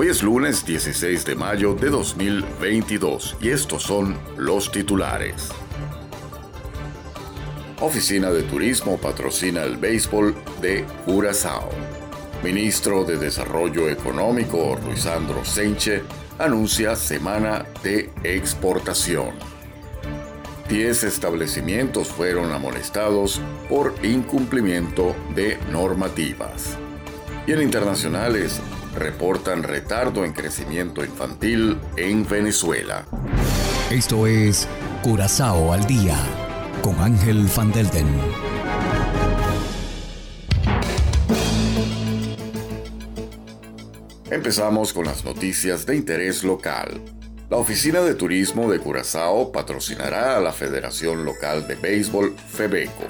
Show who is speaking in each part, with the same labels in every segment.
Speaker 1: Hoy es lunes 16 de mayo de 2022 y estos son los titulares. Oficina de Turismo patrocina el béisbol de Curazao. Ministro de Desarrollo Económico Ruizandro Senche anuncia semana de exportación. Diez establecimientos fueron amonestados por incumplimiento de normativas. Y en internacionales, reportan retardo en crecimiento infantil en Venezuela.
Speaker 2: Esto es Curazao al Día con Ángel Van Delden.
Speaker 1: Empezamos con las noticias de interés local. La Oficina de Turismo de Curazao patrocinará a la Federación Local de Béisbol FEBECO.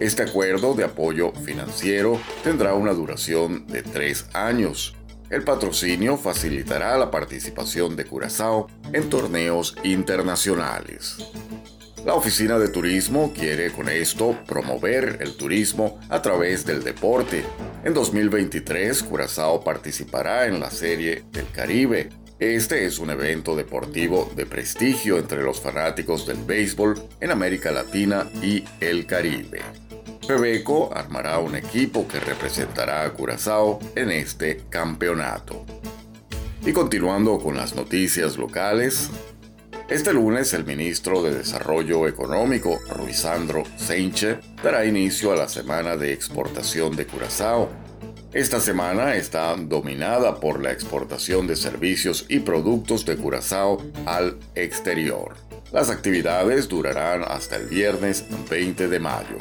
Speaker 1: Este acuerdo de apoyo financiero tendrá una duración de tres años el patrocinio facilitará la participación de Curazao en torneos internacionales. La Oficina de Turismo quiere con esto promover el turismo a través del deporte. En 2023, Curazao participará en la Serie del Caribe. Este es un evento deportivo de prestigio entre los fanáticos del béisbol en América Latina y el Caribe. Pebeco armará un equipo que representará a Curazao en este campeonato. Y continuando con las noticias locales, este lunes el ministro de Desarrollo Económico, Ruizandro Seinche, dará inicio a la semana de exportación de Curazao. Esta semana está dominada por la exportación de servicios y productos de Curazao al exterior. Las actividades durarán hasta el viernes 20 de mayo.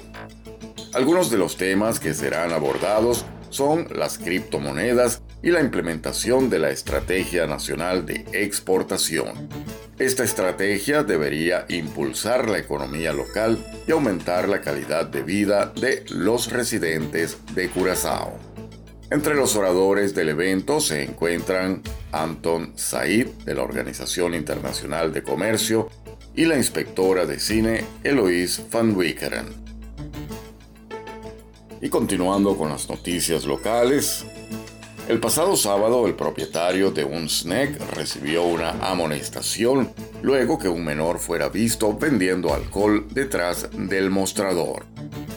Speaker 1: Algunos de los temas que serán abordados son las criptomonedas y la implementación de la Estrategia Nacional de Exportación. Esta estrategia debería impulsar la economía local y aumentar la calidad de vida de los residentes de Curazao. Entre los oradores del evento se encuentran Anton Said de la Organización Internacional de Comercio y la inspectora de cine Eloise van Wickeren. Y continuando con las noticias locales, el pasado sábado el propietario de un snack recibió una amonestación luego que un menor fuera visto vendiendo alcohol detrás del mostrador.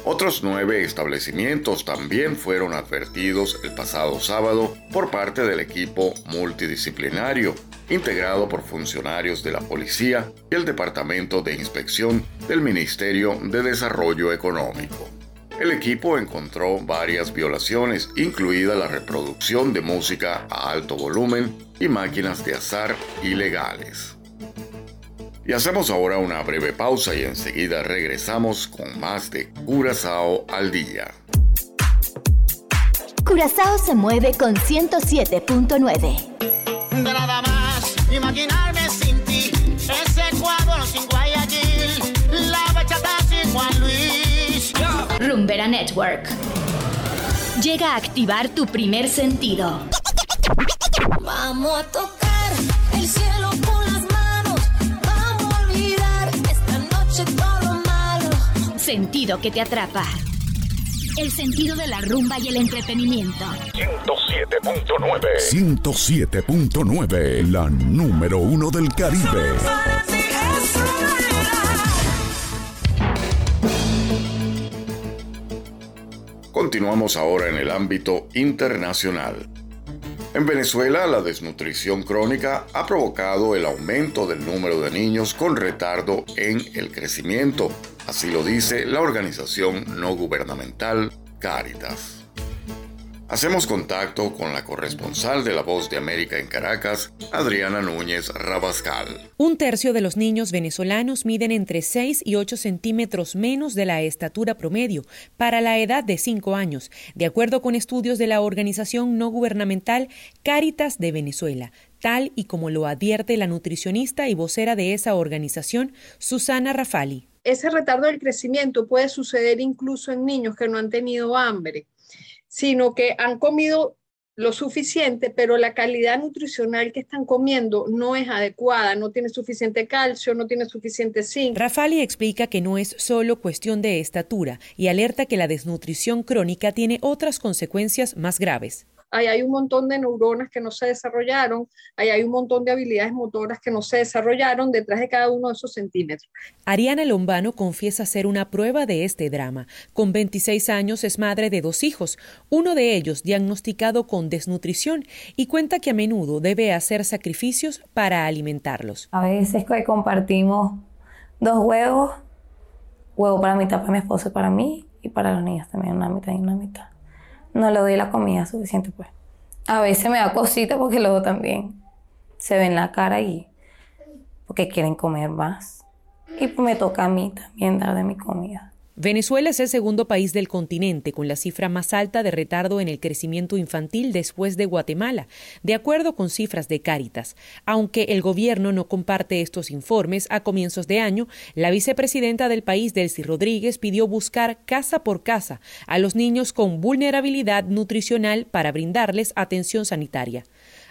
Speaker 1: Otros nueve establecimientos también fueron advertidos el pasado sábado por parte del equipo multidisciplinario, integrado por funcionarios de la policía y el Departamento de Inspección del Ministerio de Desarrollo Económico el equipo encontró varias violaciones, incluida la reproducción de música a alto volumen y máquinas de azar ilegales. Y hacemos ahora una breve pausa y enseguida regresamos con más de Curazao al día.
Speaker 3: Curazao se mueve con 107.9.
Speaker 4: Nada más
Speaker 3: Rumbera Network. Llega a activar tu primer sentido.
Speaker 5: Vamos a tocar el cielo con las manos. Vamos a olvidar esta noche todo lo malo.
Speaker 3: Sentido que te atrapa. El sentido de la rumba y el entretenimiento.
Speaker 2: 107.9. 107.9. La número uno del Caribe.
Speaker 1: Continuamos ahora en el ámbito internacional. En Venezuela, la desnutrición crónica ha provocado el aumento del número de niños con retardo en el crecimiento, así lo dice la organización no gubernamental Caritas. Hacemos contacto con la corresponsal de La Voz de América en Caracas, Adriana Núñez Rabascal.
Speaker 6: Un tercio de los niños venezolanos miden entre 6 y 8 centímetros menos de la estatura promedio para la edad de 5 años, de acuerdo con estudios de la organización no gubernamental Cáritas de Venezuela. tal y como lo advierte la nutricionista y vocera de esa organización, Susana Rafali.
Speaker 7: Ese retardo del crecimiento puede suceder incluso en niños que no han tenido hambre, sino que han comido lo suficiente, pero la calidad nutricional que están comiendo no es adecuada, no tiene suficiente calcio, no tiene suficiente zinc.
Speaker 6: Rafali explica que no es solo cuestión de estatura y alerta que la desnutrición crónica tiene otras consecuencias más graves
Speaker 7: ahí hay un montón de neuronas que no se desarrollaron, ahí hay un montón de habilidades motoras que no se desarrollaron detrás de cada uno de esos centímetros.
Speaker 6: Ariana Lombano confiesa ser una prueba de este drama. Con 26 años es madre de dos hijos, uno de ellos diagnosticado con desnutrición y cuenta que a menudo debe hacer sacrificios para alimentarlos.
Speaker 8: A veces compartimos dos huevos, huevo para mitad para mi esposo y para mí, y para los niños también una mitad y una mitad no le doy la comida suficiente, pues. A veces me da cosita porque luego también se ve en la cara y porque quieren comer más. Y pues me toca a mí también dar de mi comida.
Speaker 6: Venezuela es el segundo país del continente con la cifra más alta de retardo en el crecimiento infantil después de Guatemala, de acuerdo con cifras de Cáritas. Aunque el gobierno no comparte estos informes, a comienzos de año, la vicepresidenta del país, Delcy Rodríguez, pidió buscar casa por casa a los niños con vulnerabilidad nutricional para brindarles atención sanitaria.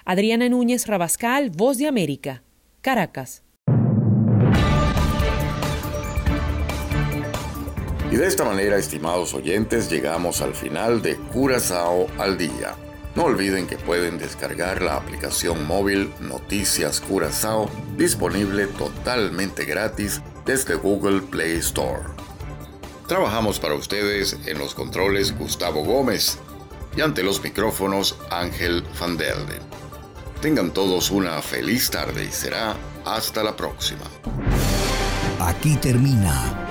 Speaker 6: Adriana Núñez Rabascal, Voz de América, Caracas.
Speaker 1: Y de esta manera, estimados oyentes, llegamos al final de Curazao al Día. No olviden que pueden descargar la aplicación móvil Noticias Curazao disponible totalmente gratis desde Google Play Store. Trabajamos para ustedes en los controles Gustavo Gómez y ante los micrófonos Ángel Van Delden. Tengan todos una feliz tarde y será hasta la próxima.
Speaker 2: Aquí termina